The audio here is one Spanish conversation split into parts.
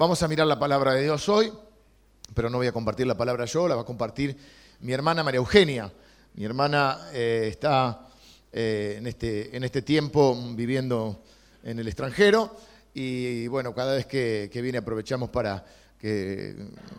Vamos a mirar la palabra de Dios hoy, pero no voy a compartir la palabra yo, la va a compartir mi hermana María Eugenia. Mi hermana eh, está eh, en, este, en este tiempo viviendo en el extranjero y bueno, cada vez que, viene aprovechamos para que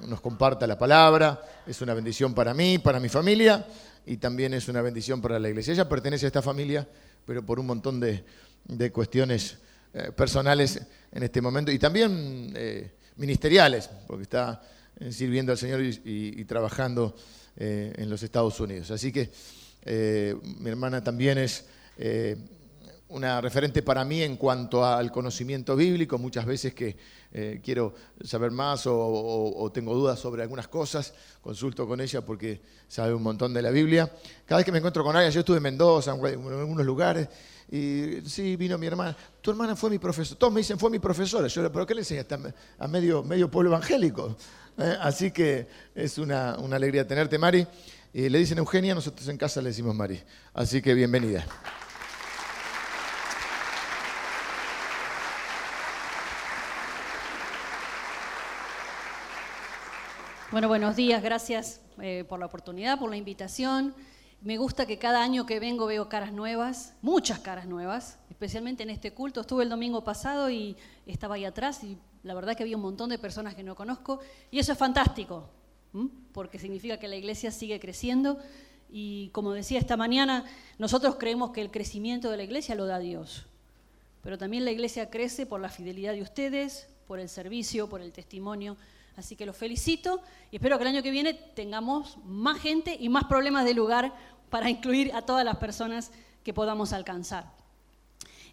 nos comparta la palabra. Es una bendición para mí, para mi familia y también es una bendición para la iglesia. Ella pertenece a esta familia, pero por un montón de, de cuestiones eh, personales en este momento y también eh, ministeriales, porque está eh, sirviendo al Señor y, trabajando en los Estados Unidos. Así que mi hermana también es una referente para mí en cuanto al conocimiento bíblico, muchas veces que quiero saber más o, tengo dudas sobre algunas cosas, consulto con ella porque sabe un montón de la Biblia. Cada vez que me encuentro con ella, yo estuve en Mendoza, en algunos lugares, y sí, vino mi hermana. Tu hermana fue mi profesora. Todos me dicen, fue mi profesora. Yo le ¿pero qué le enseñaste a medio, medio pueblo evangélico? Eh, así que es una, alegría tenerte, Mari. Y le dicen Eugenia, nosotros en casa le decimos Mari. Así que bienvenida. Bueno, buenos días, gracias eh, por la oportunidad, por la invitación. Me gusta que cada año que vengo veo caras nuevas, muchas caras nuevas, especialmente en este culto. Estuve el domingo pasado y estaba ahí atrás y la verdad que había un montón de personas que no conozco y eso es fantástico, porque significa que la iglesia sigue creciendo y como decía esta mañana, nosotros creemos que el crecimiento de la iglesia lo da Dios, pero también la iglesia crece por la fidelidad de ustedes, por el servicio, por el testimonio. Así que los felicito y espero que el año que viene tengamos más gente y más problemas de lugar para incluir a todas las personas que podamos alcanzar.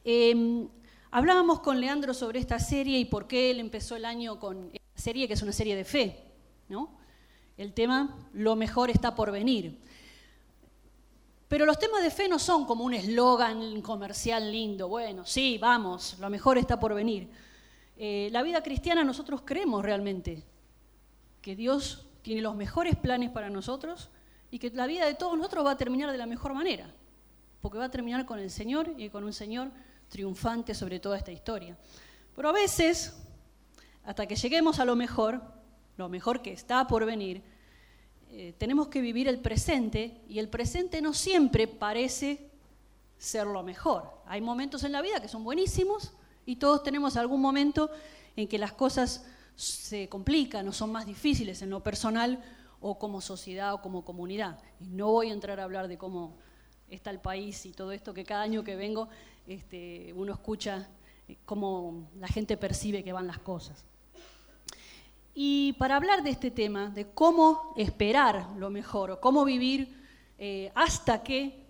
Em, hablábamos con Leandro sobre esta serie y por qué él empezó el año con esta serie, que es una serie de fe. ¿no? El tema, lo mejor está por venir. Pero los temas de fe no son como un eslogan comercial lindo, bueno, sí, vamos, lo mejor está por venir. Eh, la vida cristiana nosotros creemos realmente que Dios tiene los mejores planes para nosotros y que la vida de todos nosotros va a terminar de la mejor manera, porque va a terminar con el Señor y con un Señor triunfante sobre toda esta historia. Pero a veces, hasta que lleguemos a lo mejor, lo mejor que está por venir, eh, tenemos que vivir el presente y el presente no siempre parece ser lo mejor. Hay momentos en la vida que son buenísimos y todos tenemos algún momento en que las cosas se complican o son más difíciles en lo personal o como sociedad o como comunidad. No voy a entrar a hablar de cómo está el país y todo esto que cada año que vengo este, uno escucha eh, cómo la gente percibe que van las cosas. Y para hablar de este tema, de cómo esperar lo mejor o cómo vivir eh, hasta que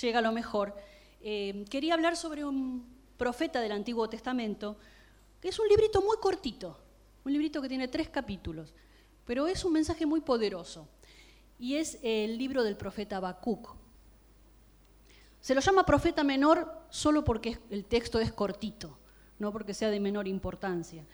llega lo mejor, eh, quería hablar sobre un profeta del Antiguo Testamento, que es un librito muy cortito, un librito que tiene tres capítulos, pero es un mensaje muy poderoso. Y es el libro del profeta Habacuc. Se lo llama profeta menor solo porque el texto es cortito, no porque sea de menor importancia.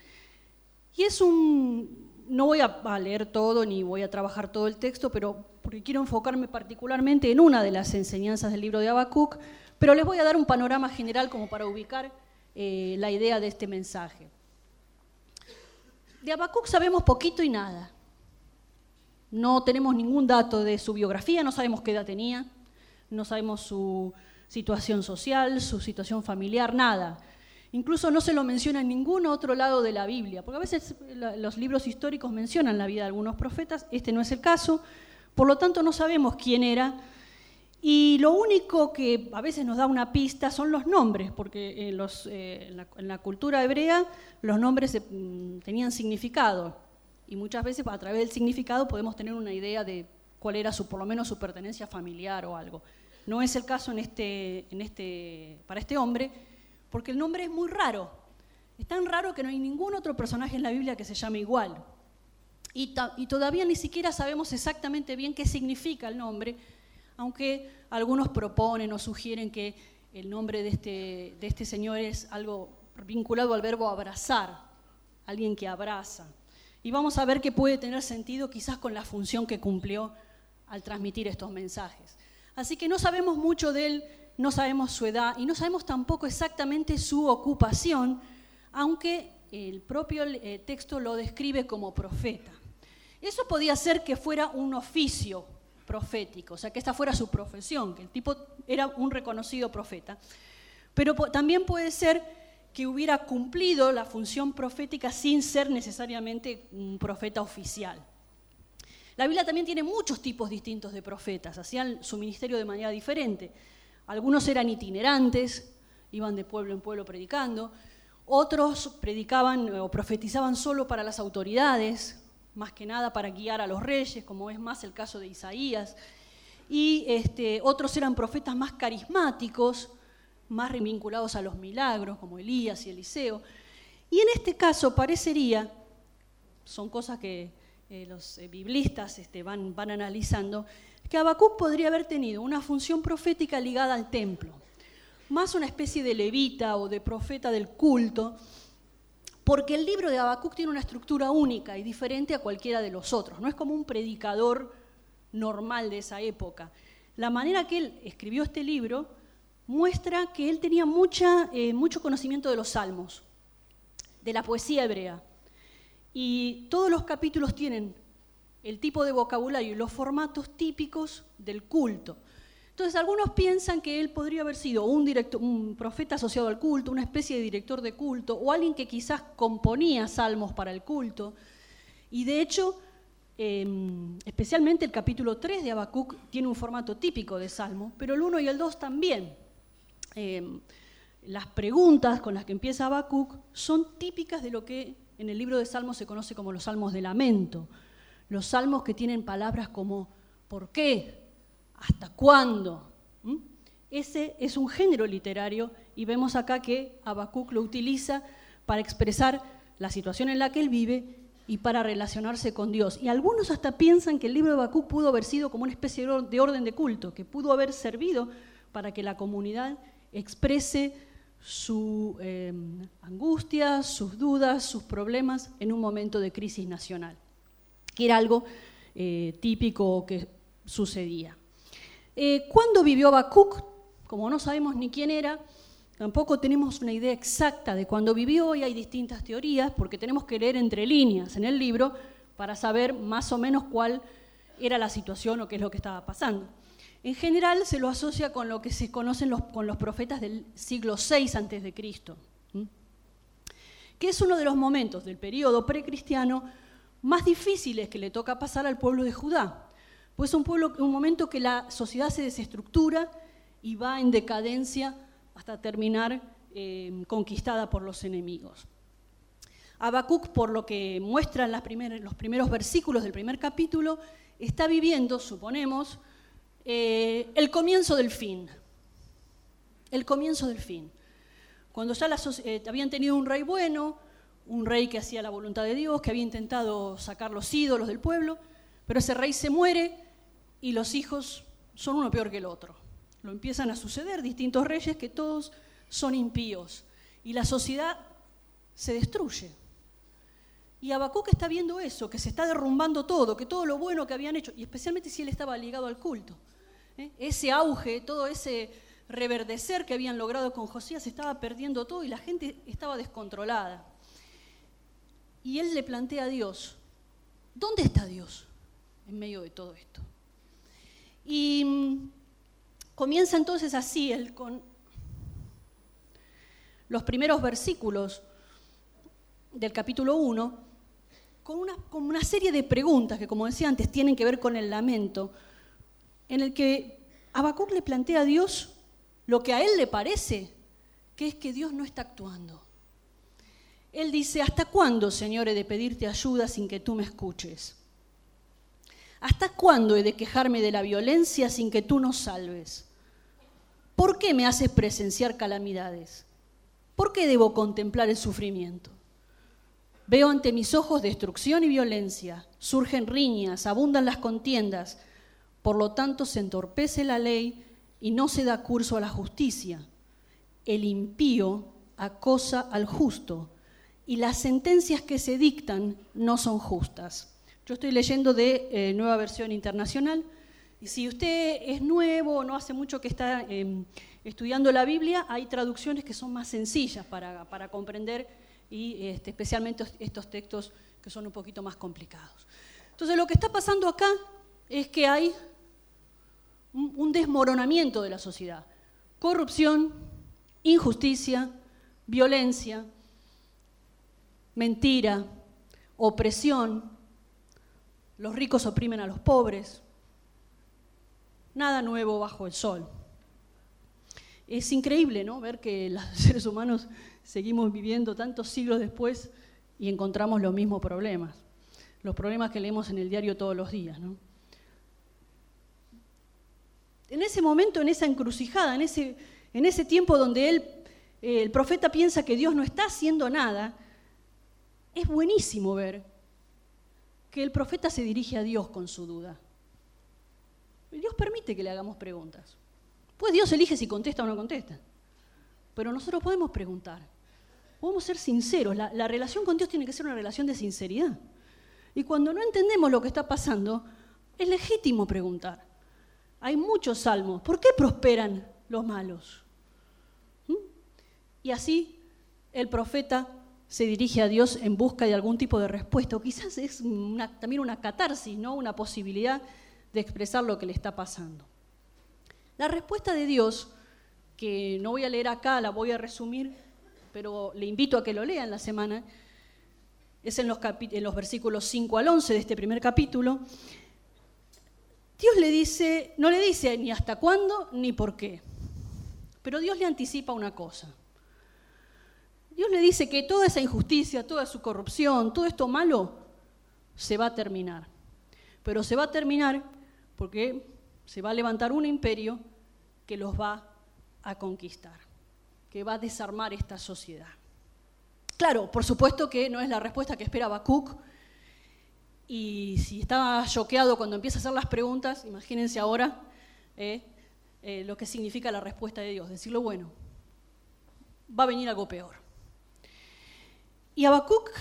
Y es un... No voy a leer todo ni voy a trabajar todo el texto, pero porque quiero enfocarme particularmente en una de las enseñanzas del libro de Habacuc, pero les voy a dar un panorama general como para ubicar eh, la idea de este mensaje. De Habacuc sabemos poquito y nada. No tenemos ningún dato de su biografía, no sabemos qué edad tenía, no sabemos su situación social, su situación familiar, nada. Incluso no se lo menciona en ningún otro lado de la Biblia, porque a veces los libros históricos mencionan la vida de algunos profetas, este no es el caso, por lo tanto no sabemos quién era, y lo único que a veces nos da una pista son los nombres, porque en, eh, la, cultura hebrea los nombres mm, tenían significado y muchas veces a través del significado podemos tener una idea de cuál era su, por lo menos su pertenencia familiar o algo. No es el caso en este, en este, para este hombre, porque el nombre es muy raro. Es tan raro que no hay ningún otro personaje en la Biblia que se llame igual. Y, y todavía ni siquiera sabemos exactamente bien qué significa el nombre, aunque algunos proponen o sugieren que el nombre de este, de este señor es algo vinculado al verbo abrazar, alguien que abraza. Y vamos a ver que puede tener sentido quizás con la función que cumplió al transmitir estos mensajes. Así que no sabemos mucho de él, no sabemos su edad y no sabemos tampoco exactamente su ocupación, aunque el propio eh, texto lo describe como profeta. Eso podía ser que fuera un oficio profético, o sea, que esta fuera su profesión, que el tipo era un reconocido profeta. Pero también puede ser que hubiera cumplido la función profética sin ser necesariamente un profeta oficial. La Biblia también tiene muchos tipos distintos de profetas, hacían su ministerio de manera diferente. Algunos eran itinerantes, iban de pueblo en pueblo predicando, otros predicaban o profetizaban solo para las autoridades, más que nada para guiar a los reyes, como es más el caso de Isaías. Y este, otros eran profetas más carismáticos, más vinculados a los milagros, como Elías y Eliseo. Y en este caso parecería, son cosas que eh, los eh, biblistas este, van, van analizando, que Habacuc podría haber tenido una función profética ligada al templo, más una especie de levita o de profeta del culto, porque el libro de Habacuc tiene una estructura única y diferente a cualquiera de los otros, no es como un predicador normal de esa época. La manera que él escribió este libro muestra que él tenía mucha, eh, mucho conocimiento de los salmos, de la poesía hebrea. Y todos los capítulos tienen el tipo de vocabulario y los formatos típicos del culto. Entonces algunos piensan que él podría haber sido un, profeta asociado al culto, una especie de director de culto, o alguien que quizás componía salmos para el culto. Y de hecho, em, especialmente el capítulo 3 de Habacuc tiene un formato típico de salmo, pero el 1 y el 2 también. Em, las preguntas con las que empieza Habacuc son típicas de lo que en el libro de Salmos se conoce como los salmos de lamento. Los salmos que tienen palabras como ¿por qué? ¿Hasta cuándo? ¿Mm? Ese es un género literario y vemos acá que Habacuc lo utiliza para expresar la situación en la que él vive y para relacionarse con Dios. Y algunos hasta piensan que el libro de Habacuc pudo haber sido como una especie de orden de culto, que pudo haber servido para que la comunidad exprese su eh, angustia, sus dudas, sus problemas en un momento de crisis nacional, que era algo eh, típico que sucedía. Eh, ¿Cuándo vivió Habacuc? Como no sabemos ni quién era, tampoco tenemos una idea exacta de cuándo vivió y hay distintas teorías porque tenemos que leer entre líneas en el libro para saber más o menos cuál era la situación o qué es lo que estaba pasando. En general se lo asocia con lo que se conocen con los profetas del siglo VI a.C., que es uno de los momentos del periodo precristiano más difíciles que le toca pasar al pueblo de Judá. Pues es un, pueblo, un momento que la sociedad se desestructura y va en decadencia hasta terminar eh, conquistada por los enemigos. Habacuc, por lo que muestran los primeros versículos del primer capítulo, está viviendo, suponemos, eh, el comienzo del fin. El comienzo del fin. Cuando ya eh, habían tenido un rey bueno, un rey que hacía la voluntad de Dios, que había intentado sacar los ídolos del pueblo, pero ese rey se muere y los hijos son uno peor que el otro. Lo empiezan a suceder distintos reyes que todos son impíos y la sociedad se destruye. Y Habacuc está viendo eso, que se está derrumbando todo, que todo lo bueno que habían hecho, y especialmente si él estaba ligado al culto, ¿eh? ese auge, todo ese reverdecer que habían logrado con Josías, se estaba perdiendo todo y la gente estaba descontrolada. Y él le plantea a Dios, ¿dónde está Dios en medio de todo esto? Y mm, comienza entonces así, él con los primeros versículos del capítulo 1, con una, con una serie de preguntas que, como decía antes, tienen que ver con el lamento, en el que Habacuc le plantea a Dios lo que a él le parece, que es que Dios no está actuando. Él dice, ¿hasta cuándo, Señor, he de pedirte ayuda sin que tú me escuches? ¿Hasta cuándo he de quejarme de la violencia sin que tú nos salves? ¿Por qué me haces presenciar calamidades? ¿Por qué debo contemplar el sufrimiento? Veo ante mis ojos destrucción y violencia, surgen riñas, abundan las contiendas, por lo tanto, se entorpece la ley y no se da curso a la justicia. El impío acosa al justo y las sentencias que se dictan no son justas. Yo estoy leyendo de eh, Nueva Versión Internacional y si usted es nuevo o no hace mucho que está em, estudiando la Biblia, hay traducciones que son más sencillas para, comprender y este, especialmente estos textos que son un poquito más complicados. Entonces lo que está pasando acá es que hay un desmoronamiento de la sociedad. Corrupción, injusticia, violencia, mentira, opresión, los ricos oprimen a los pobres, nada nuevo bajo el sol. Es increíble ¿no? ver que los seres humanos seguimos viviendo tantos siglos después y encontramos los mismos problemas, los problemas que leemos en el diario todos los días. En ese momento, en esa encrucijada, en ese, en ese tiempo donde él, el profeta piensa que Dios no está haciendo nada, es buenísimo ver que el profeta se dirige a Dios con su duda. Dios permite que le hagamos preguntas. Pues Dios elige si contesta o no contesta. Pero nosotros podemos preguntar. Podemos ser sinceros. La, la, relación con Dios tiene que ser una relación de sinceridad. Y cuando no entendemos lo que está pasando, es legítimo preguntar. Hay muchos salmos. ¿Por qué prosperan los malos? ¿Mm? Y así el profeta se dirige a Dios en busca de algún tipo de respuesta. O quizás es también una catarsis, ¿no? una posibilidad de expresar lo que le está pasando. La respuesta de Dios, que no voy a leer acá, la voy a resumir, pero le invito a que lo lea en la semana, es en los, en los versículos 5 al 11 de este primer capítulo. Dios le dice, no le dice ni hasta cuándo ni por qué, pero Dios le anticipa una cosa. Dios le dice que toda esa injusticia, toda su corrupción, todo esto malo, se va a terminar. Pero se va a terminar porque se va a levantar un imperio que los va a conquistar, que va a desarmar esta sociedad. Claro, por supuesto que no es la respuesta que espera Habacuc. Y si estaba choqueado cuando empieza a hacer las preguntas, imagínense ahora eh, eh, lo que significa la respuesta de Dios. Decirlo, bueno, va a venir algo peor. Y Habacuc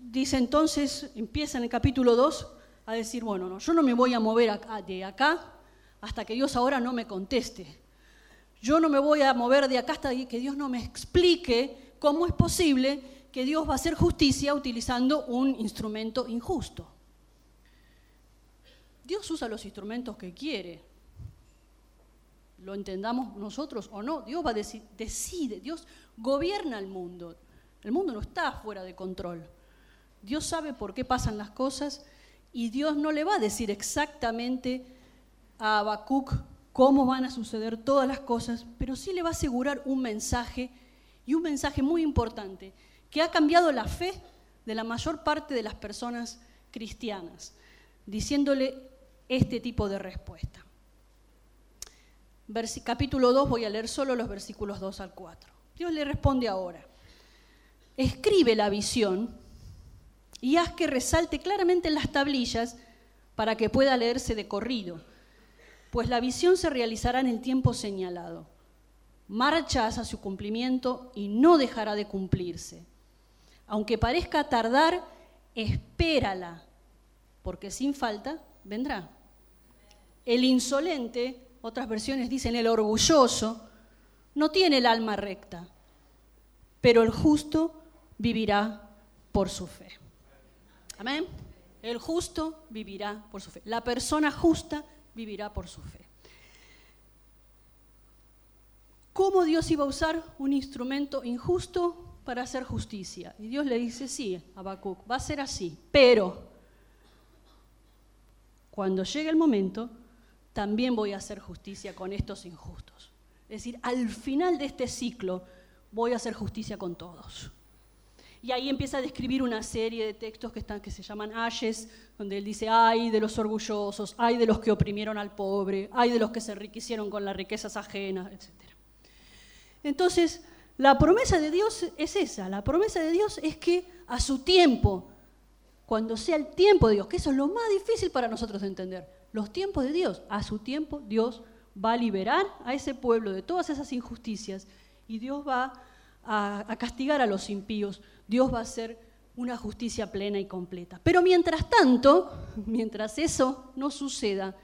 dice entonces, empieza en el capítulo 2 a decir, bueno, no, yo no me voy a mover de acá hasta que Dios ahora no me conteste. Yo no me voy a mover de acá hasta que Dios no me explique cómo es posible que Dios va a hacer justicia utilizando un instrumento injusto. Dios usa los instrumentos que quiere. Lo entendamos nosotros o no. Dios va a decide, Dios gobierna el mundo. El mundo no está fuera de control. Dios sabe por qué pasan las cosas y Dios no le va a decir exactamente a Habacuc cómo van a suceder todas las cosas, pero sí le va a asegurar un mensaje y un mensaje muy importante que ha cambiado la fe de la mayor parte de las personas cristianas, diciéndole este tipo de respuesta. capítulo 2 voy a leer solo los versículos 2 al 4. Dios le responde ahora escribe la visión y haz que resalte claramente en las tablillas para que pueda leerse de corrido, pues la visión se realizará en el tiempo señalado. Marcha hacia su cumplimiento y no dejará de cumplirse. Aunque parezca tardar, espérala, porque sin falta vendrá. El insolente, otras versiones dicen el orgulloso, no tiene el alma recta, pero el justo vivirá por su fe. Amén. El justo vivirá por su fe. La persona justa vivirá por su fe. ¿Cómo Dios iba a usar un instrumento injusto para hacer justicia? Y Dios le dice, sí, Habacuc, va a ser así, pero cuando llegue el momento, también voy a hacer justicia con estos injustos. Es decir, al final de este ciclo voy a hacer justicia con todos. Y ahí empieza a describir una serie de textos que, están, que se llaman ayes, donde él dice, ay de los orgullosos, ay de los que oprimieron al pobre, ay de los que se enriquecieron con las riquezas ajenas, etc. Entonces, la promesa de Dios es esa, la promesa de Dios es que a su tiempo, cuando sea el tiempo de Dios, que eso es lo más difícil para nosotros de entender, los tiempos de Dios, a su tiempo Dios va a liberar a ese pueblo de todas esas injusticias y Dios va a, a castigar a los impíos Dios va a hacer una justicia plena y completa. Pero mientras tanto, mientras eso no suceda,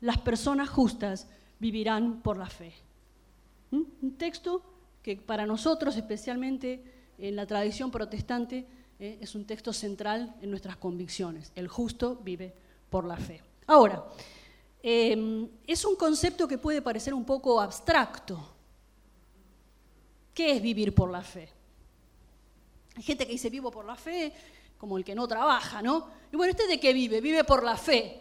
las personas justas vivirán por la fe. ¿Mm? Un texto que para nosotros, especialmente en la tradición protestante eh, es un texto central en nuestras convicciones. El justo vive por la fe. Ahora, em, es un concepto que puede parecer un poco abstracto. ¿Qué es vivir por la fe? Hay gente que dice vivo por la fe, como el que no trabaja, ¿no? Y bueno, ¿este de qué vive? Vive por la fe.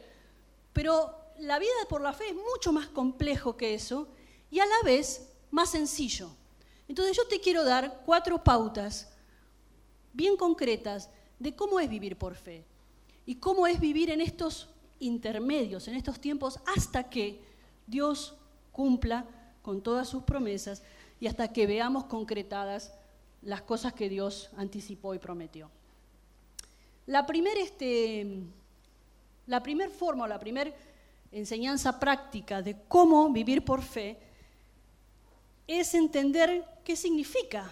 Pero la vida por la fe es mucho más complejo que eso y a la vez más sencillo. Entonces yo te quiero dar cuatro pautas bien concretas de cómo es vivir por fe y cómo es vivir en estos intermedios, en estos tiempos, hasta que Dios cumpla con todas sus promesas y hasta que veamos concretadas las cosas que Dios anticipó y prometió. La primera este, la primer forma o la primera enseñanza práctica de cómo vivir por fe es entender qué significa.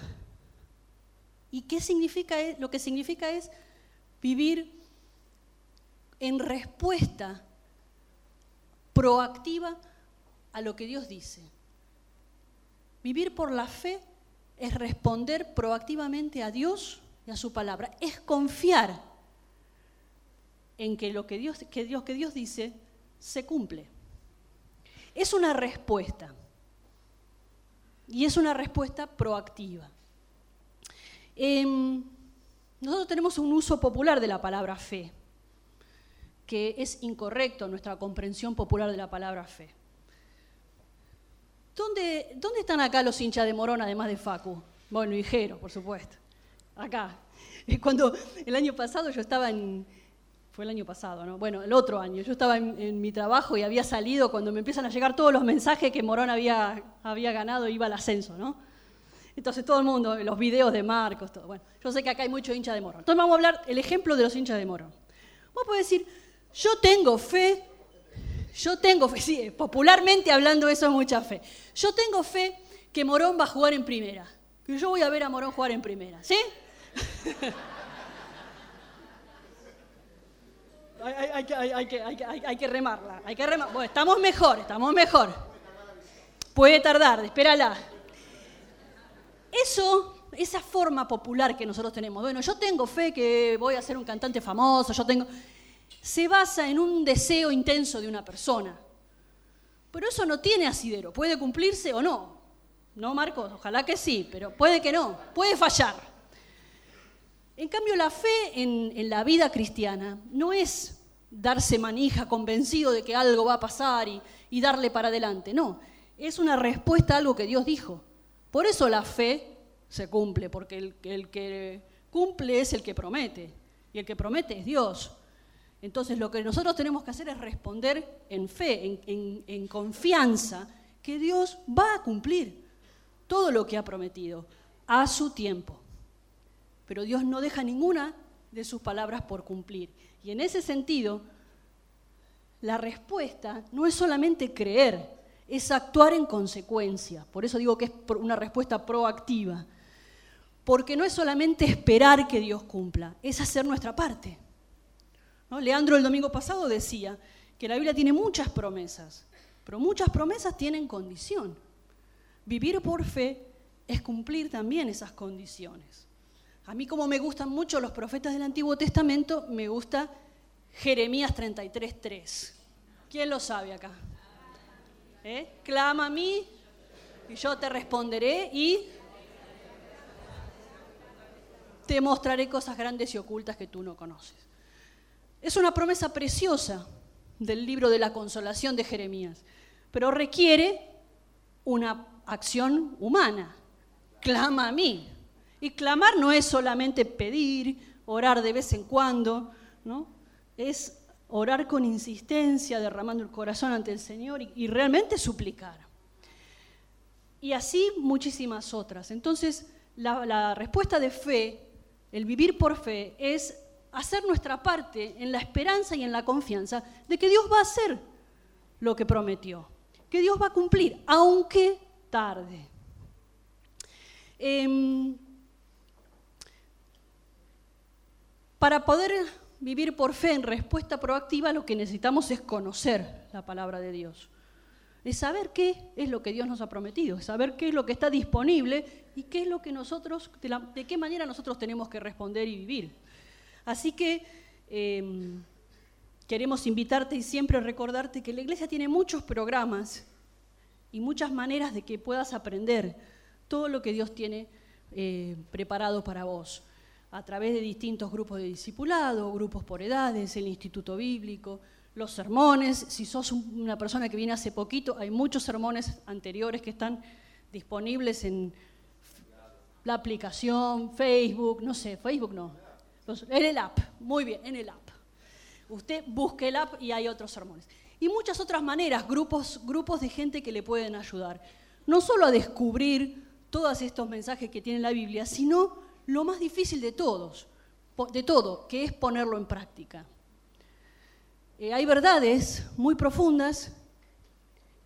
Y qué significa, lo que significa es vivir en respuesta proactiva a lo que Dios dice. Vivir por la fe es responder proactivamente a Dios y a su palabra, es confiar en que lo que Dios, dice se cumple. Es una respuesta. Y es una respuesta proactiva. Em, nosotros tenemos un uso popular de la palabra fe, que es incorrecto nuestra comprensión popular de la palabra fe. ¿Dónde, ¿Dónde están acá los hinchas de Morón, además de Facu? Bueno, y Jero, por supuesto. Acá. Cuando el año pasado yo estaba en, fue el año pasado, ¿no? Bueno, el otro año. Yo estaba en, mi trabajo y había salido cuando me empiezan a llegar todos los mensajes que Morón había, había ganado iba al ascenso, ¿no? Entonces todo el mundo, los videos de Marcos, todo. Bueno, yo sé que acá hay mucho hincha de Morón. Entonces vamos a hablar el ejemplo de los hinchas de Morón. Vos podés decir, yo tengo fe, yo tengo fe, sí, popularmente hablando eso es mucha fe. Yo tengo fe que Morón va a jugar en primera. Que yo voy a ver a Morón jugar en primera, ¿sí? hay, que, remarla, hay que Bueno, estamos mejor, estamos mejor. Puede tardar, espérala. Eso, esa forma popular que nosotros tenemos, bueno, yo tengo fe que voy a ser un cantante famoso, yo tengo... Se basa en un deseo intenso de una persona. Pero eso no tiene asidero, puede cumplirse o no. ¿No, Marcos? Ojalá que sí, pero puede que no, puede fallar. En cambio, la fe en, la vida cristiana no es darse manija convencido de que algo va a pasar y, darle para adelante, no, es una respuesta a algo que Dios dijo. Por eso la fe se cumple, porque el, que cumple es el que promete, y el que promete es Dios. Entonces lo que nosotros tenemos que hacer es responder en fe, en, confianza, que Dios va a cumplir todo lo que ha prometido a su tiempo pero Dios no deja ninguna de sus palabras por cumplir. Y en ese sentido, la respuesta no es solamente creer, es actuar en consecuencia. Por eso digo que es una respuesta proactiva. Porque no es solamente esperar que Dios cumpla, es hacer nuestra parte. Leandro el domingo pasado decía que la Biblia tiene muchas promesas, pero muchas promesas tienen condición. Vivir por fe es cumplir también esas condiciones. A mí como me gustan mucho los profetas del Antiguo Testamento, me gusta Jeremías 33.3. ¿Quién lo sabe acá? ¿Eh? Clama a mí y yo te responderé y te mostraré cosas grandes y ocultas que tú no conoces. Es una promesa preciosa del libro de la consolación de Jeremías, pero requiere una acción humana. Clama a mí. Y clamar no es solamente pedir, orar de vez en cuando, ¿no? Es orar con insistencia, derramando el corazón ante el Señor y, realmente suplicar. Y así muchísimas otras. Entonces, la, la respuesta de fe, el vivir por fe, es hacer nuestra parte en la esperanza y en la confianza de que Dios va a hacer lo que prometió, que Dios va a cumplir, aunque tarde. Eh, Para poder vivir por fe en respuesta proactiva, lo que necesitamos es conocer la palabra de Dios. es saber qué es lo que Dios nos ha prometido, es saber qué es lo que está disponible y qué es lo que nosotros, de, qué manera nosotros tenemos que responder y vivir. Así que em, queremos invitarte y siempre recordarte que la iglesia tiene muchos programas y muchas maneras de que puedas aprender todo lo que Dios tiene eh, preparado para vos, a través de distintos grupos de discipulado, grupos por edades, el Instituto Bíblico, los sermones. Si sos una persona que viene hace poquito, hay muchos sermones anteriores que están disponibles en la aplicación, Facebook, no sé, Facebook no, en el app, muy bien, en el app. Usted busque el app y hay otros sermones. Y muchas otras maneras, grupos, grupos de gente que le pueden ayudar. No solo a descubrir todos estos mensajes que tiene la Biblia, sino lo más difícil de todos, de todo, que es ponerlo en práctica. Eh, hay verdades muy profundas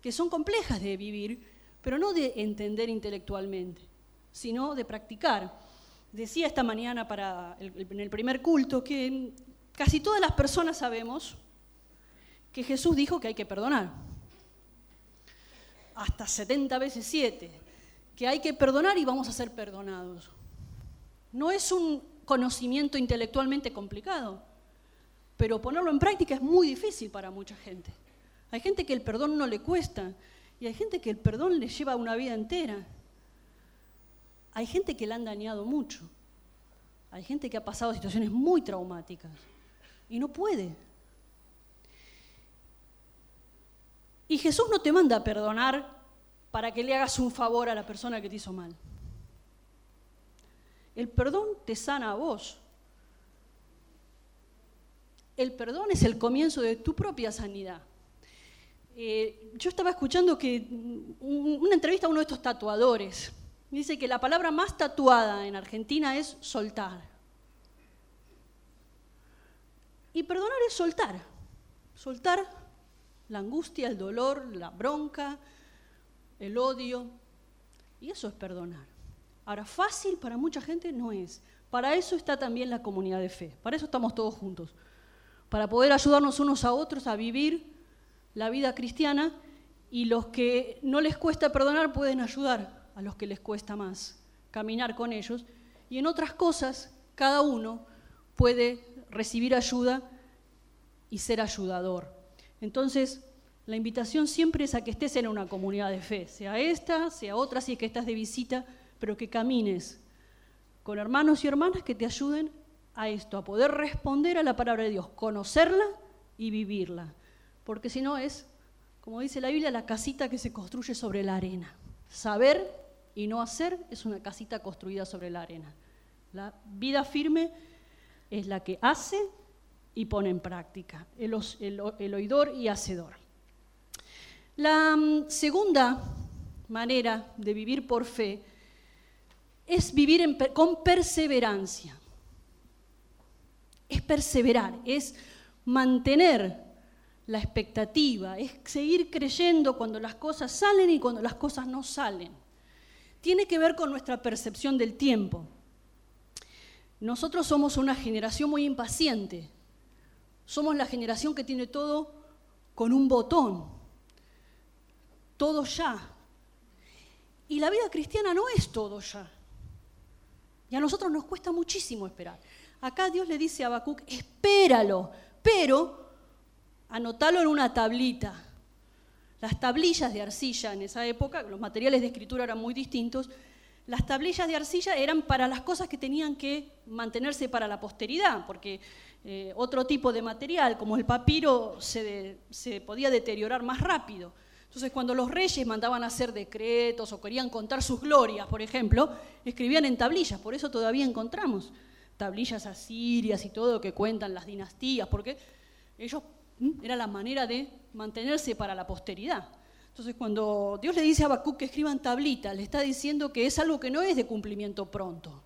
que son complejas de vivir, pero no de entender intelectualmente, sino de practicar. Decía esta mañana para en el primer culto que casi todas las personas sabemos que Jesús dijo que hay que perdonar. Hasta 70 veces 7. Que hay que perdonar y vamos a ser perdonados. No es un conocimiento intelectualmente complicado pero ponerlo en práctica es muy difícil para mucha gente. Hay gente que el perdón no le cuesta y hay gente que el perdón le lleva una vida entera. Hay gente que le han dañado mucho. Hay gente que ha pasado situaciones muy traumáticas y no puede. Y Jesús no te manda a perdonar para que le hagas un favor a la persona que te hizo mal. El perdón te sana a vos, el perdón es el comienzo de tu propia sanidad. Eh, yo estaba escuchando que una entrevista a uno de estos tatuadores dice que la palabra más tatuada en Argentina es soltar. Y perdonar es soltar. Soltar la angustia, el dolor, la bronca, el odio. Y eso es perdonar. Ahora, fácil para mucha gente no es. Para eso está también la comunidad de fe. Para eso estamos todos juntos para poder ayudarnos unos a otros a vivir la vida cristiana y los que no les cuesta perdonar pueden ayudar a los que les cuesta más caminar con ellos y en otras cosas cada uno puede recibir ayuda y ser ayudador. Entonces, la invitación siempre es a que estés en una comunidad de fe, sea esta, sea otra, si es que estás de visita, pero que camines con hermanos y hermanas que te ayuden a esto, a poder responder a la palabra de Dios, conocerla y vivirla. Porque si no es, como dice la Biblia, la casita que se construye sobre la arena. Saber y no hacer es una casita construida sobre la arena. La vida firme es la que hace y pone en práctica, el, oidor y hacedor. La mm, segunda manera de vivir por fe es vivir con perseverancia es perseverar, es mantener la expectativa, es seguir creyendo cuando las cosas salen y cuando las cosas no salen. Tiene que ver con nuestra percepción del tiempo. Nosotros somos una generación muy impaciente. Somos la generación que tiene todo con un botón. Todo ya. Y la vida cristiana no es todo ya. Y a nosotros nos cuesta muchísimo esperar. Acá Dios le dice a Habacuc, espéralo, pero anótalo en una tablita. Las tablillas de arcilla en esa época, los materiales de escritura eran muy distintos, las tablillas de arcilla eran para las cosas que tenían que mantenerse para la posteridad, porque eh, otro tipo de material, como el papiro, se, podía deteriorar más rápido. Entonces, cuando los reyes mandaban hacer decretos o querían contar sus glorias, por ejemplo, escribían en tablillas, por eso todavía encontramos tablillas asirias y todo que cuentan las dinastías, porque ellos era la manera de mantenerse para la posteridad. Entonces, cuando Dios le dice a Habacuc que escriban tablitas, le está diciendo que es algo que no es de cumplimiento pronto,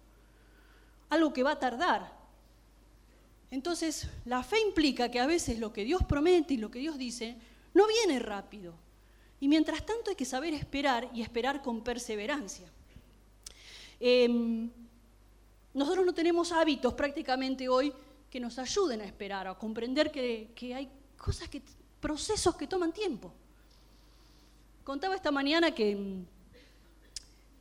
algo que va a tardar. Entonces, la fe implica que a veces lo que Dios promete y lo que Dios dice no viene rápido. Y mientras tanto hay que saber esperar y esperar con perseverancia. Em, nosotros no tenemos hábitos prácticamente hoy que nos ayuden a esperar, a comprender que, hay cosas, que, procesos que toman tiempo. contaba esta mañana que mm,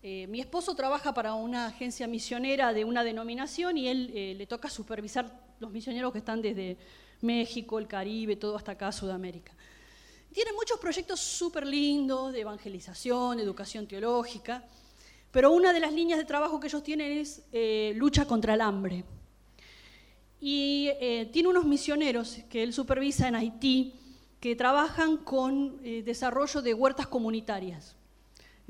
eh, mi esposo trabaja para una agencia misionera de una denominación y él eh, le toca supervisar los misioneros que están desde México, el Caribe, todo hasta acá, Sudamérica. Tienen muchos proyectos súper lindos de evangelización, educación teológica, pero una de las líneas de trabajo que ellos tienen es eh, lucha contra el hambre. Y tiene unos misioneros que él supervisa en Haití que trabajan con desarrollo de huertas comunitarias.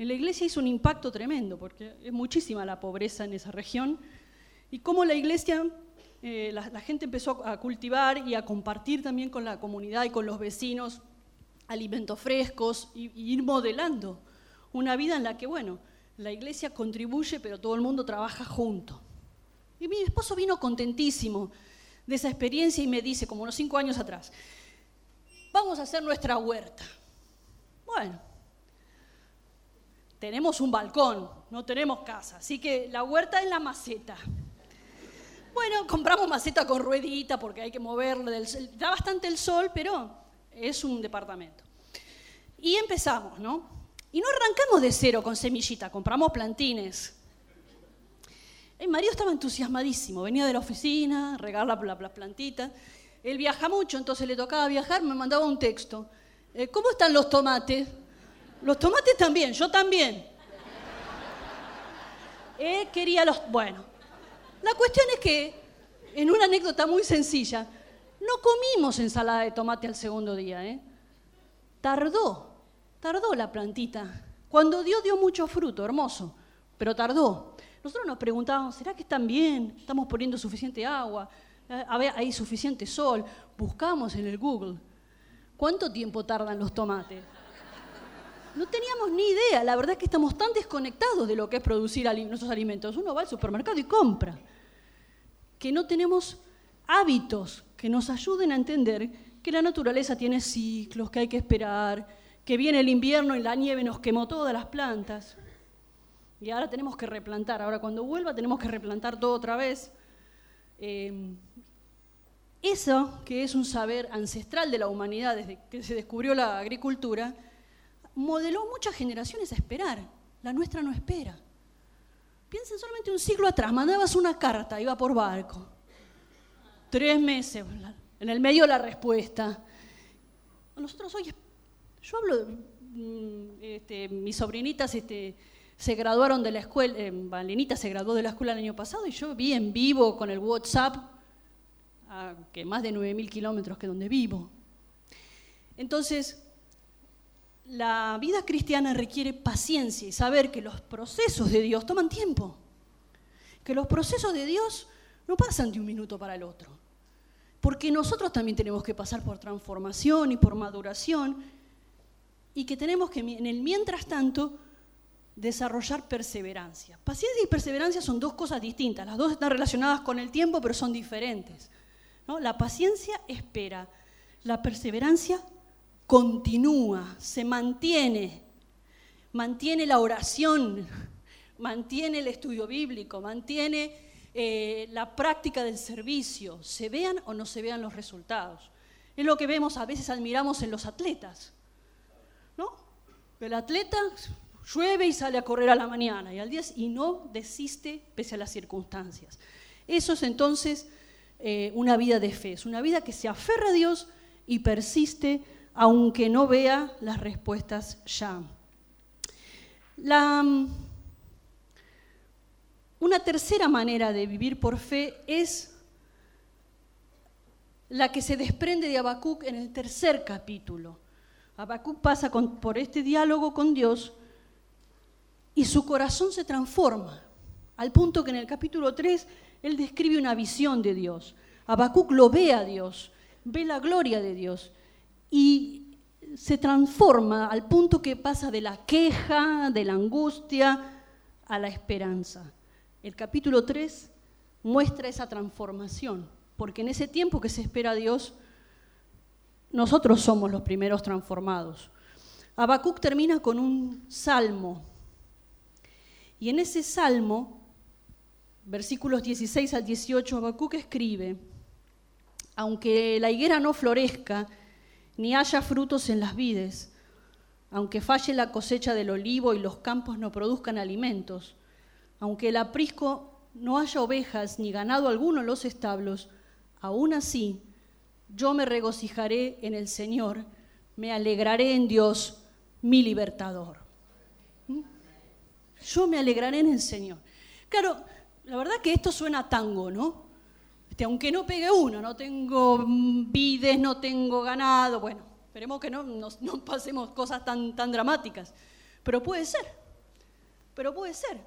En la iglesia hizo un impacto tremendo, porque es muchísima la pobreza en esa región, y cómo la iglesia, eh, la, gente empezó a cultivar y a compartir también con la comunidad y con los vecinos alimentos frescos y, ir modelando una vida en la que, bueno, la iglesia contribuye, pero todo el mundo trabaja junto. Y mi esposo vino contentísimo de esa experiencia y me dice, como unos cinco años atrás, vamos a hacer nuestra huerta. Bueno, tenemos un balcón, no tenemos casa, así que la huerta es la maceta. Bueno, compramos maceta con ruedita porque hay que moverla, da bastante el sol, pero es un departamento. Y empezamos, ¿no? Y no arrancamos de cero con semillita, compramos plantines. El marido estaba entusiasmadísimo, venía de la oficina, regar la, la, plantita. Él viaja mucho, entonces le tocaba viajar, me mandaba un texto. Eh, ¿Cómo están los tomates? Los tomates también, yo también. Él quería los... Bueno, la cuestión es que, en una anécdota muy sencilla, no comimos ensalada de tomate al segundo día. ¿eh? Tardó, tardó la plantita. Cuando dio, dio mucho fruto, hermoso, pero tardó. Nosotros nos preguntábamos, ¿será que están bien? ¿Estamos poniendo suficiente agua? Eh, ¿Hay suficiente sol? Buscamos en el Google. ¿Cuánto tiempo tardan los tomates? No teníamos ni idea, la verdad es que estamos tan desconectados de lo que es producir nuestros alimentos. Uno va al supermercado y compra, que no tenemos hábitos que nos ayuden a entender que la naturaleza tiene ciclos, que hay que esperar, que viene el invierno y la nieve nos quemó todas las plantas. Y ahora tenemos que replantar, ahora cuando vuelva tenemos que replantar todo otra vez. Eh, eso, que es un saber ancestral de la humanidad desde que se descubrió la agricultura, modeló muchas generaciones a esperar. La nuestra no espera. Piensen solamente un siglo atrás, mandabas una carta, iba por barco. Tres meses, en el medio la respuesta. Nosotros hoy, yo hablo, mm, este, mis sobrinitas este, se graduaron de la escuela, eh, Valenita se graduó de la escuela el año pasado y yo vi en vivo con el WhatsApp, a que más de 9.000 kilómetros que donde vivo. Entonces, la vida cristiana requiere paciencia y saber que los procesos de Dios toman tiempo, que los procesos de Dios no pasan de un minuto para el otro, porque nosotros también tenemos que pasar por transformación y por maduración y que tenemos que en el mientras tanto desarrollar perseverancia. Paciencia y perseverancia son dos cosas distintas, las dos están relacionadas con el tiempo pero son diferentes. La paciencia espera, la perseverancia continúa, se mantiene, mantiene la oración, mantiene el estudio bíblico, mantiene eh, la práctica del servicio, se vean o no se vean los resultados. Es lo que vemos, a veces admiramos en los atletas. ¿no? El atleta llueve y sale a correr a la mañana y al día y no desiste pese a las circunstancias. Eso es entonces eh, una vida de fe, es una vida que se aferra a Dios y persiste aunque no vea las respuestas ya. una tercera manera de vivir por fe es la que se desprende de Habacuc en el tercer capítulo. Habacuc pasa por este diálogo con Dios y su corazón se transforma, al punto que en el capítulo 3 él describe una visión de Dios. Habacuc lo ve a Dios, ve la gloria de Dios y se transforma al punto que pasa de la queja, de la angustia, a la esperanza. El capítulo 3 muestra esa transformación, porque en ese tiempo que se espera a Dios, nosotros somos los primeros transformados. Habacuc termina con un salmo, y en ese salmo, versículos 16 al 18, Habacuc escribe, aunque la higuera no florezca, ni haya frutos en las vides, aunque falle la cosecha del olivo y los campos no produzcan alimentos, aunque el aprisco no haya ovejas ni ganado alguno en los establos, aún así yo me regocijaré en el Señor, me alegraré en Dios, mi libertador. Yo me alegraré en el Señor. Claro, la verdad que esto suena a tango, ¿no? Este, aunque no pegue uno, no tengo vides, no tengo ganado, bueno, esperemos que no, no pasemos cosas tan, tan dramáticas, pero puede ser, pero puede ser.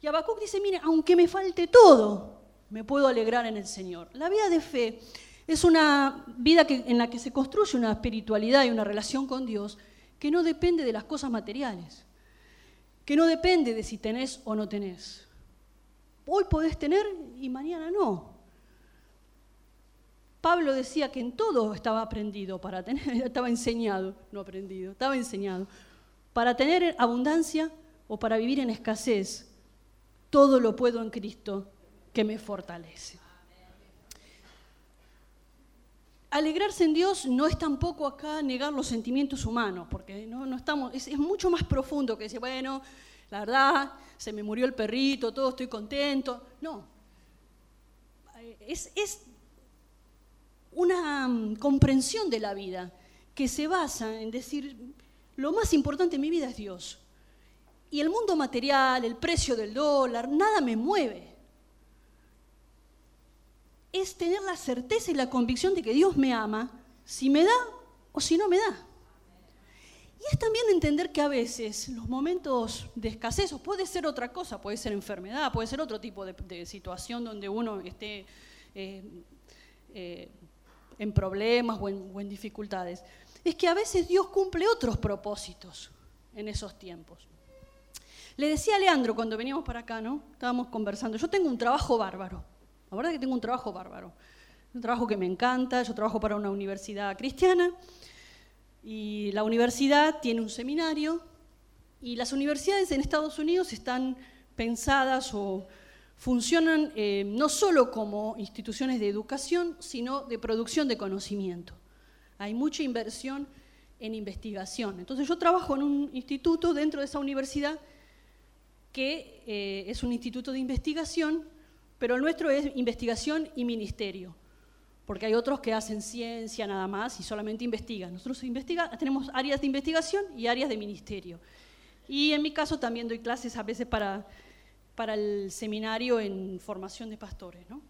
Y Habacuc dice, mire, aunque me falte todo, me puedo alegrar en el Señor. La vida de fe es una vida en la que se construye una espiritualidad y una relación con Dios que no depende de las cosas materiales, que no depende de si tenés o no tenés. Hoy podés tener y mañana no. Pablo decía que en todo estaba aprendido para tener, estaba enseñado, no aprendido, estaba enseñado. Para tener abundancia o para vivir en escasez, todo lo puedo en Cristo que me fortalece. Alegrarse en Dios no es tampoco acá negar los sentimientos humanos, porque no, estamos, es, mucho más profundo que decir, bueno, la verdad, se me murió el perrito, todo estoy contento. No. Es, es una mm, comprensión de la vida que se basa en decir, lo más importante en mi vida es Dios. Y el mundo material, el precio del dólar, nada me mueve. Es tener la certeza y la convicción de que Dios me ama, si me da o si no me da. Y es también entender que a veces los momentos de escasez, puede ser otra cosa, puede ser enfermedad, puede ser otro tipo de, situación donde uno esté eh, eh, en problemas o en dificultades, es que a veces Dios cumple otros propósitos en esos tiempos. Le decía a Leandro cuando veníamos para acá, ¿no? Estábamos conversando, yo tengo un trabajo bárbaro, la verdad es que tengo un trabajo bárbaro, un trabajo que me encanta, yo trabajo para una universidad cristiana y la universidad tiene un seminario y las universidades en Estados Unidos están pensadas o funcionan eh, no solo como instituciones de educación, sino de producción de conocimiento. Hay mucha inversión en investigación. Entonces yo trabajo en un instituto dentro de esa universidad que eh, es un instituto de investigación, pero el nuestro es investigación y ministerio, porque hay otros que hacen ciencia nada más y solamente investigan. Nosotros investiga, tenemos áreas de investigación y áreas de ministerio. Y en mi caso también doy clases a veces para, para el seminario en formación de pastores. ¿no?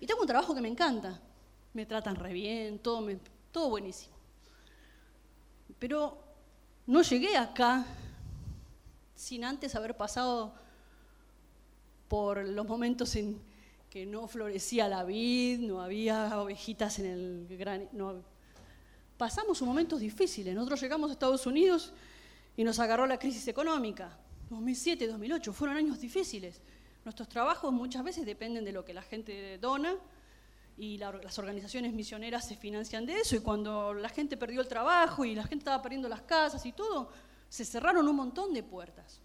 Y tengo un trabajo que me encanta, me tratan re bien, todo, todo buenísimo. Pero no llegué acá sin antes haber pasado por los momentos en que no florecía la vid, no había ovejitas en el gran... Pasamos momentos difíciles. Nosotros llegamos a Estados Unidos y nos agarró la crisis económica. 2007, 2008 fueron años difíciles. Nuestros trabajos muchas veces dependen de lo que la gente dona y las organizaciones misioneras se financian de eso. Y cuando la gente perdió el trabajo y la gente estaba perdiendo las casas y todo, se cerraron un montón de puertas.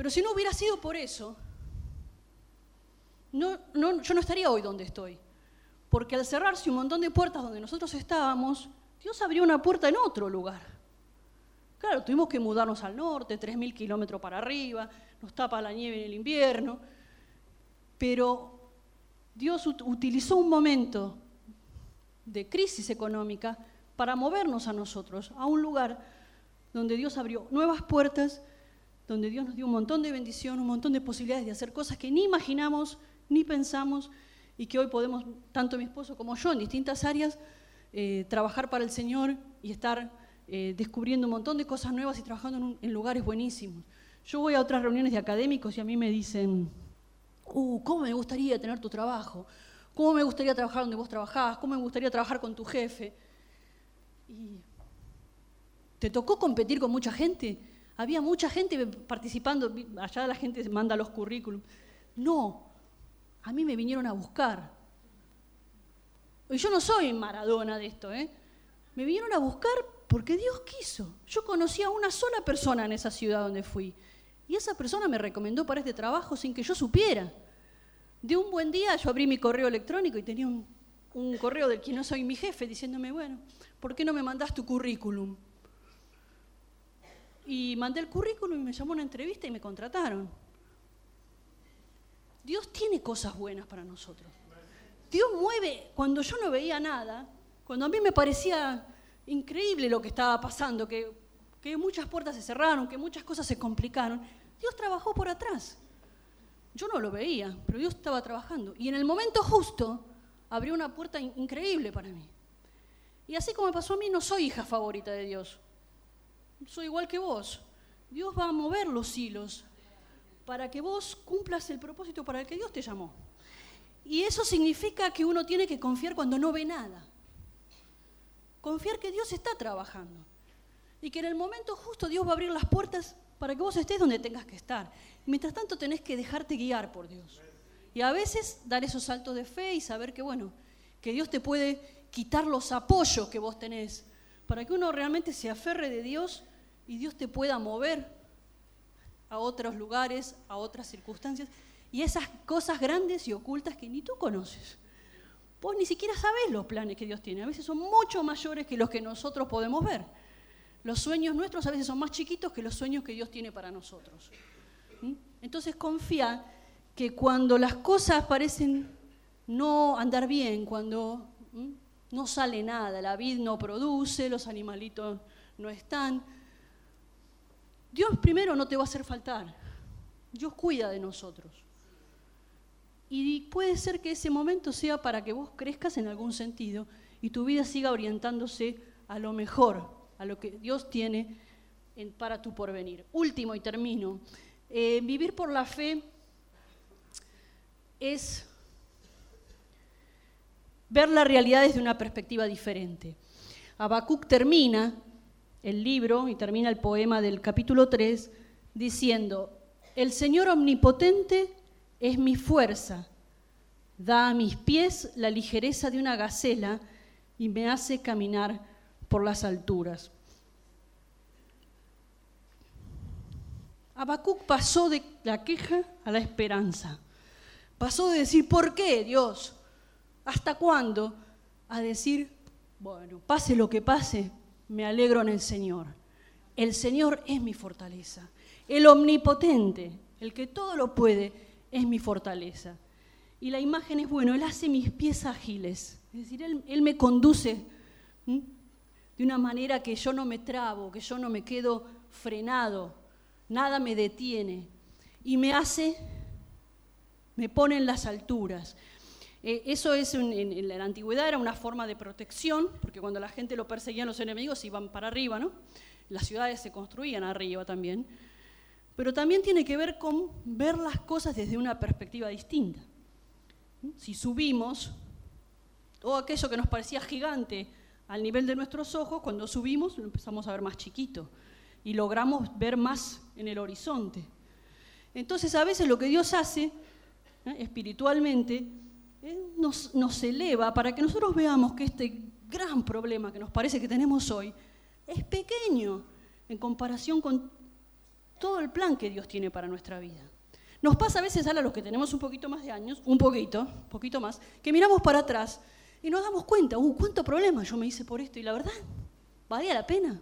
Pero si no hubiera sido por eso, yo no estaría hoy donde estoy. Porque al cerrarse un montón de puertas donde nosotros estábamos, Dios abrió una puerta en otro lugar. Claro, tuvimos que mudarnos al norte, 3.000 kilómetros para arriba, nos tapa la nieve en el invierno, pero Dios utilizó un momento de crisis económica para movernos a nosotros a un lugar donde Dios abrió nuevas puertas, donde Dios nos dio un montón de bendición, un montón de posibilidades de hacer cosas que ni imaginamos, ni pensamos, y que hoy podemos, tanto mi esposo como yo, en distintas áreas, eh, trabajar para el Señor y estar eh, descubriendo un montón de cosas nuevas y trabajando en, lugares buenísimos. Yo voy a otras reuniones de académicos y a mí me dicen, uh, ¿cómo me gustaría tener tu trabajo? ¿Cómo me gustaría trabajar donde vos trabajás? ¿Cómo me gustaría trabajar con tu jefe? Y ¿Te tocó competir con mucha gente? Había mucha gente participando, allá la gente manda los currículums. No, a mí me vinieron a buscar. Y yo no soy Maradona de esto, ¿eh? Me vinieron a buscar porque Dios quiso. Yo conocí a una sola persona en esa ciudad donde fui. Y esa persona me recomendó para este trabajo sin que yo supiera. De un buen día yo abrí mi correo electrónico y tenía un, correo del que no soy mi jefe diciéndome, bueno, ¿por qué no me mandás tu currículum? Y mandé el currículum y me llamó una entrevista y me contrataron. Dios tiene cosas buenas para nosotros. Dios mueve, cuando yo no veía nada, cuando a mí me parecía increíble lo que estaba pasando, que, que muchas puertas se cerraron, que muchas cosas se complicaron, Dios trabajó por atrás. Yo no lo veía, pero Dios estaba trabajando. Y en el momento justo abrió una puerta increíble para mí. Y así como me pasó a mí, no soy hija favorita de Dios. Soy igual que vos. Dios va a mover los hilos para que vos cumplas el propósito para el que Dios te llamó. Y eso significa que uno tiene que confiar cuando no ve nada. Confiar que Dios está trabajando. Y que en el momento justo Dios va a abrir las puertas para que vos estés donde tengas que estar. Mientras tanto tenés que dejarte guiar por Dios. Y a veces dar esos saltos de fe y saber que, bueno, que Dios te puede quitar los apoyos que vos tenés, para que uno realmente se aferre de Dios y Dios te pueda mover a otros lugares, a otras circunstancias, y esas cosas grandes y ocultas que ni tú conoces. Vos ni siquiera sabés los planes que Dios tiene, a veces son mucho mayores que los que nosotros podemos ver. Los sueños nuestros a veces son más chiquitos que los sueños que Dios tiene para nosotros. ¿Mm? Entonces confía que cuando las cosas parecen no andar bien, cuando ¿Mm? no sale nada, la vid no produce, los animalitos no están, Dios primero no te va a hacer faltar. Dios cuida de nosotros. Y puede ser que ese momento sea para que vos crezcas en algún sentido y tu vida siga orientándose a lo mejor, a lo que Dios tiene para tu porvenir. Último y termino. Eh, vivir por la fe es ver la realidad desde una perspectiva diferente. Habacuc termina el libro y termina el poema del capítulo 3 diciendo, el Señor omnipotente es mi fuerza, da a mis pies la ligereza de una gacela y me hace caminar por las alturas. Habacuc pasó de la queja a la esperanza. Pasó de decir, ¿por qué, Dios? ¿Hasta cuándo? A decir, bueno, pase lo que pase, me alegro en el Señor. El Señor es mi fortaleza. El omnipotente, el que todo lo puede, es mi fortaleza. Y la imagen es, bueno, Él hace mis pies ágiles. Es decir, Él, me conduce de una manera que yo no me trabo, que yo no me quedo frenado, nada me detiene y me hace, me pone en las alturas. Eh, eso es en, la antigüedad era una forma de protección, porque cuando la gente lo perseguían los enemigos iban para arriba, ¿no? Las ciudades se construían arriba también. Pero también tiene que ver con ver las cosas desde una perspectiva distinta. Si subimos, todo aquello que nos parecía gigante al nivel de nuestros ojos, cuando subimos lo empezamos a ver más chiquito y logramos ver más en el horizonte. Entonces a veces lo que Dios hace ¿eh? espiritualmente. Nos, eleva para que nosotros veamos que este gran problema que nos parece que tenemos hoy es pequeño en comparación con todo el plan que Dios tiene para nuestra vida. Nos pasa a veces a los que tenemos un poquito más de años, un poquito, poquito más, que miramos para atrás y nos damos cuenta, uh, cuánto problema yo me hice por esto y la verdad, valía la pena.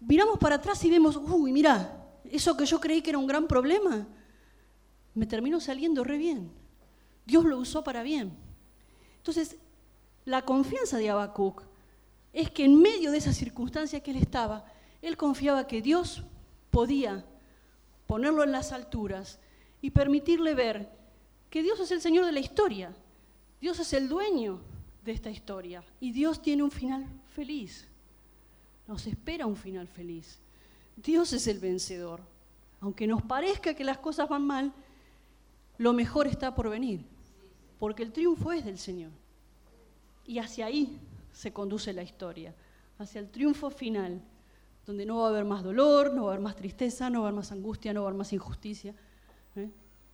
Miramos para atrás y vemos, uy, mira, eso que yo creí que era un gran problema, me terminó saliendo re bien. Dios lo usó para bien. Entonces, la confianza de Habacuc es que en medio de esa circunstancia que él estaba, él confiaba que Dios podía ponerlo en las alturas y permitirle ver que Dios es el Señor de la historia, Dios es el dueño de esta historia y Dios tiene un final feliz. Nos espera un final feliz. Dios es el vencedor. Aunque nos parezca que las cosas van mal, lo mejor está por venir, porque el triunfo es del Señor. Y hacia ahí se conduce la historia, hacia el triunfo final, donde no va a haber más dolor, no va a haber más tristeza, no va a haber más angustia, no va a haber más injusticia. ¿eh?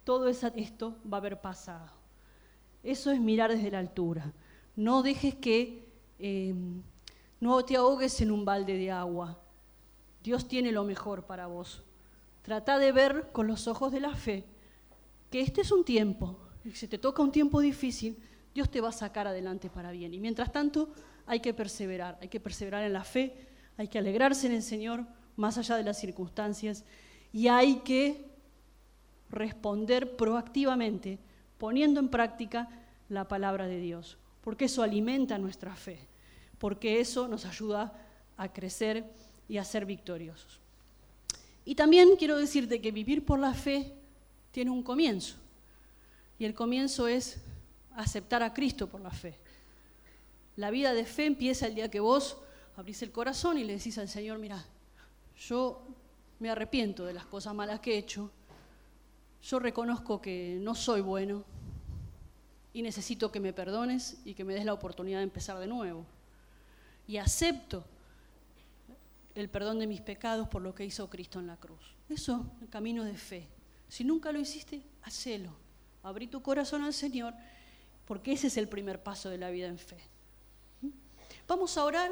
Todo esto va a haber pasado. Eso es mirar desde la altura. No dejes que em, no te ahogues en un balde de agua. Dios tiene lo mejor para vos. Trata de ver con los ojos de la fe que este es un tiempo, y si te toca un tiempo difícil, Dios te va a sacar adelante para bien. Y mientras tanto, hay que perseverar, hay que perseverar en la fe, hay que alegrarse en el Señor más allá de las circunstancias y hay que responder proactivamente poniendo en práctica la palabra de Dios, porque eso alimenta nuestra fe, porque eso nos ayuda a crecer y a ser victoriosos. Y también quiero decirte que vivir por la fe tiene un comienzo, y el comienzo es aceptar a Cristo por la fe. La vida de fe empieza el día que vos abrís el corazón y le decís al Señor, mira, yo me arrepiento de las cosas malas que he hecho, yo reconozco que no soy bueno y necesito que me perdones y que me des la oportunidad de empezar de nuevo. Y acepto el perdón de mis pecados por lo que hizo Cristo en la cruz. Eso, el camino de fe. Si nunca lo hiciste, hacelo. Abrí tu corazón al Señor, porque ese es el primer paso de la vida en fe. Vamos a orar.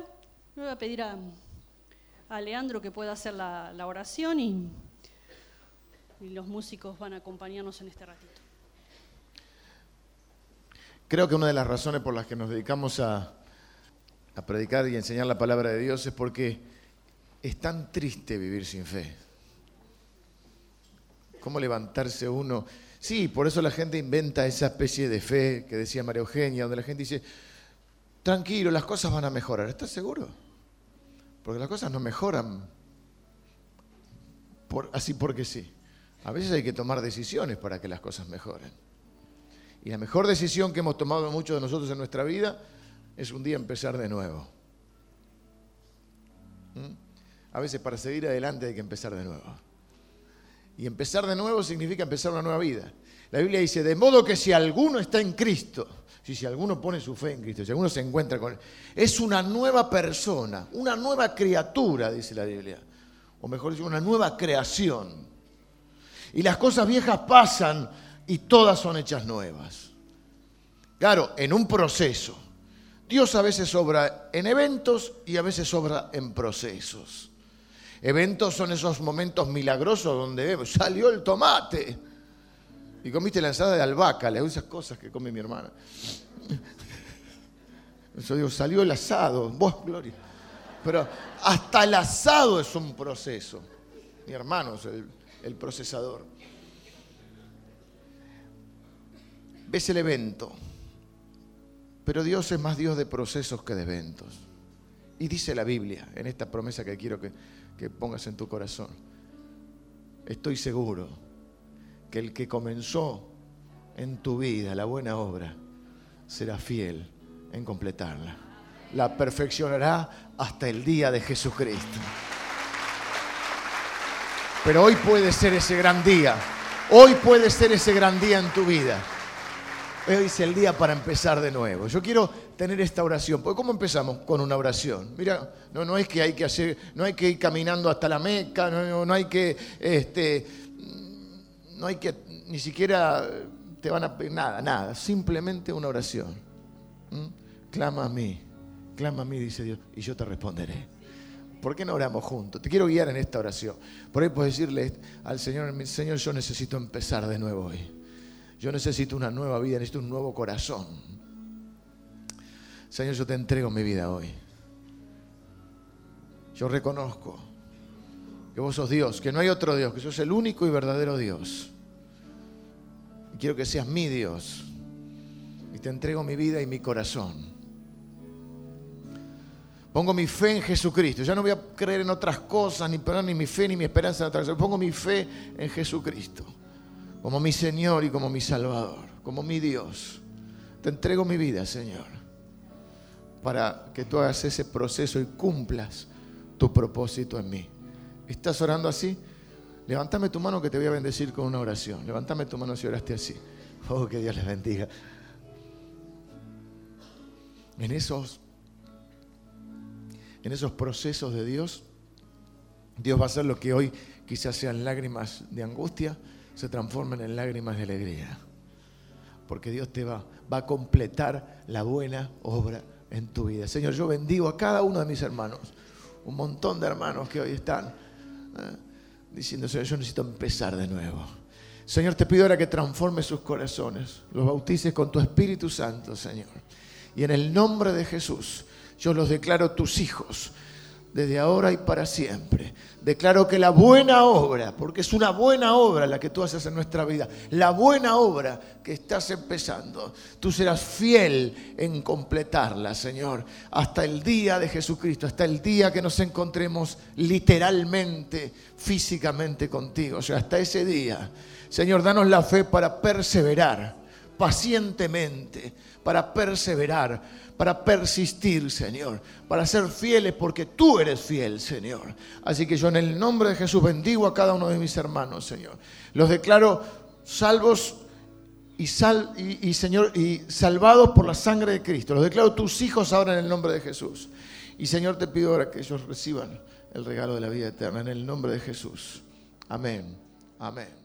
Le voy a pedir a, Leandro que pueda hacer la, oración y, los músicos van a acompañarnos en este ratito. Creo que una de las razones por las que nos dedicamos a predicar y enseñar la palabra de Dios es porque es tan triste vivir sin fe. ¿Cómo levantarse uno? Sí, por eso la gente inventa esa especie de fe que decía María Eugenia, donde la gente dice, tranquilo, las cosas van a mejorar. ¿Estás seguro? Porque las cosas no mejoran así porque sí. A veces hay que tomar decisiones para que las cosas mejoren. Y la mejor decisión que hemos tomado muchos de nosotros en nuestra vida es un día empezar de nuevo. ¿Mm? A veces para seguir adelante hay que empezar de nuevo. Y empezar de nuevo significa empezar una nueva vida. La Biblia dice, de modo que si alguno está en Cristo, si, si alguno pone su fe en Cristo, si alguno se encuentra con Él, es una nueva persona, una nueva criatura, dice la Biblia. O mejor dicho, una nueva creación. Y las cosas viejas pasan y todas son hechas nuevas. Claro, en un proceso. Dios a veces obra en eventos y a veces obra en procesos. Eventos son esos momentos milagrosos donde vemos, salió el tomate y comiste la ensalada de albahaca, esas cosas que come mi hermana. Eso digo, salió el asado, vos, Gloria. Pero hasta el asado es un proceso. Mi hermano es el procesador. Ves el evento, pero Dios es más Dios de procesos que de eventos. Y dice la Biblia, en esta promesa que quiero que, que pongas en tu corazón, estoy seguro que el que comenzó en tu vida la buena obra será fiel en completarla. La perfeccionará hasta el día de Jesucristo. Pero hoy puede ser ese gran día. Hoy puede ser ese gran día en tu vida. Hoy es el día para empezar de nuevo. Yo quiero tener esta oración. Porque ¿cómo empezamos? Con una oración. Mira, no, no es que hay que hacer, no hay que ir caminando hasta la Meca, no, no hay que este, no hay que, ni siquiera te van a pedir nada, nada, simplemente una oración. ¿Mm? Clama a mí, clama a mí, dice Dios, y yo te responderé. ¿Por qué no oramos juntos? Te quiero guiar en esta oración. Por ahí puedes decirle al Señor, Señor, yo necesito empezar de nuevo hoy. Yo necesito una nueva vida, necesito un nuevo corazón. Señor, yo te entrego mi vida hoy. Yo reconozco que vos sos Dios, que no hay otro Dios, que sos el único y verdadero Dios. Y quiero que seas mi Dios. Y te entrego mi vida y mi corazón. Pongo mi fe en Jesucristo. Ya no voy a creer en otras cosas, ni poner ni mi fe ni mi esperanza en otras. Pongo mi fe en Jesucristo. Como mi Señor y como mi Salvador. Como mi Dios. Te entrego mi vida, Señor. Para que tú hagas ese proceso y cumplas tu propósito en mí. ¿Estás orando así? Levántame tu mano que te voy a bendecir con una oración. Levántame tu mano si oraste así. Oh, que Dios les bendiga. En esos, en esos procesos de Dios, Dios va a hacer lo que hoy quizás sean lágrimas de angustia, se transformen en lágrimas de alegría. Porque Dios te va, va a completar la buena obra en tu vida. Señor, yo bendigo a cada uno de mis hermanos, un montón de hermanos que hoy están ¿eh? diciendo, Señor, yo necesito empezar de nuevo. Señor, te pido ahora que transforme sus corazones, los bautices con tu Espíritu Santo, Señor. Y en el nombre de Jesús, yo los declaro tus hijos, desde ahora y para siempre. Declaro que la buena obra, porque es una buena obra la que tú haces en nuestra vida, la buena obra que estás empezando, tú serás fiel en completarla, Señor, hasta el día de Jesucristo, hasta el día que nos encontremos literalmente, físicamente contigo, o sea, hasta ese día. Señor, danos la fe para perseverar pacientemente, para perseverar para persistir, Señor, para ser fieles porque tú eres fiel, Señor. Así que yo en el nombre de Jesús bendigo a cada uno de mis hermanos, Señor. Los declaro salvos y, Señor, y salvados por la sangre de Cristo. Los declaro tus hijos ahora en el nombre de Jesús. Y Señor, te pido ahora que ellos reciban el regalo de la vida eterna en el nombre de Jesús. Amén. Amén.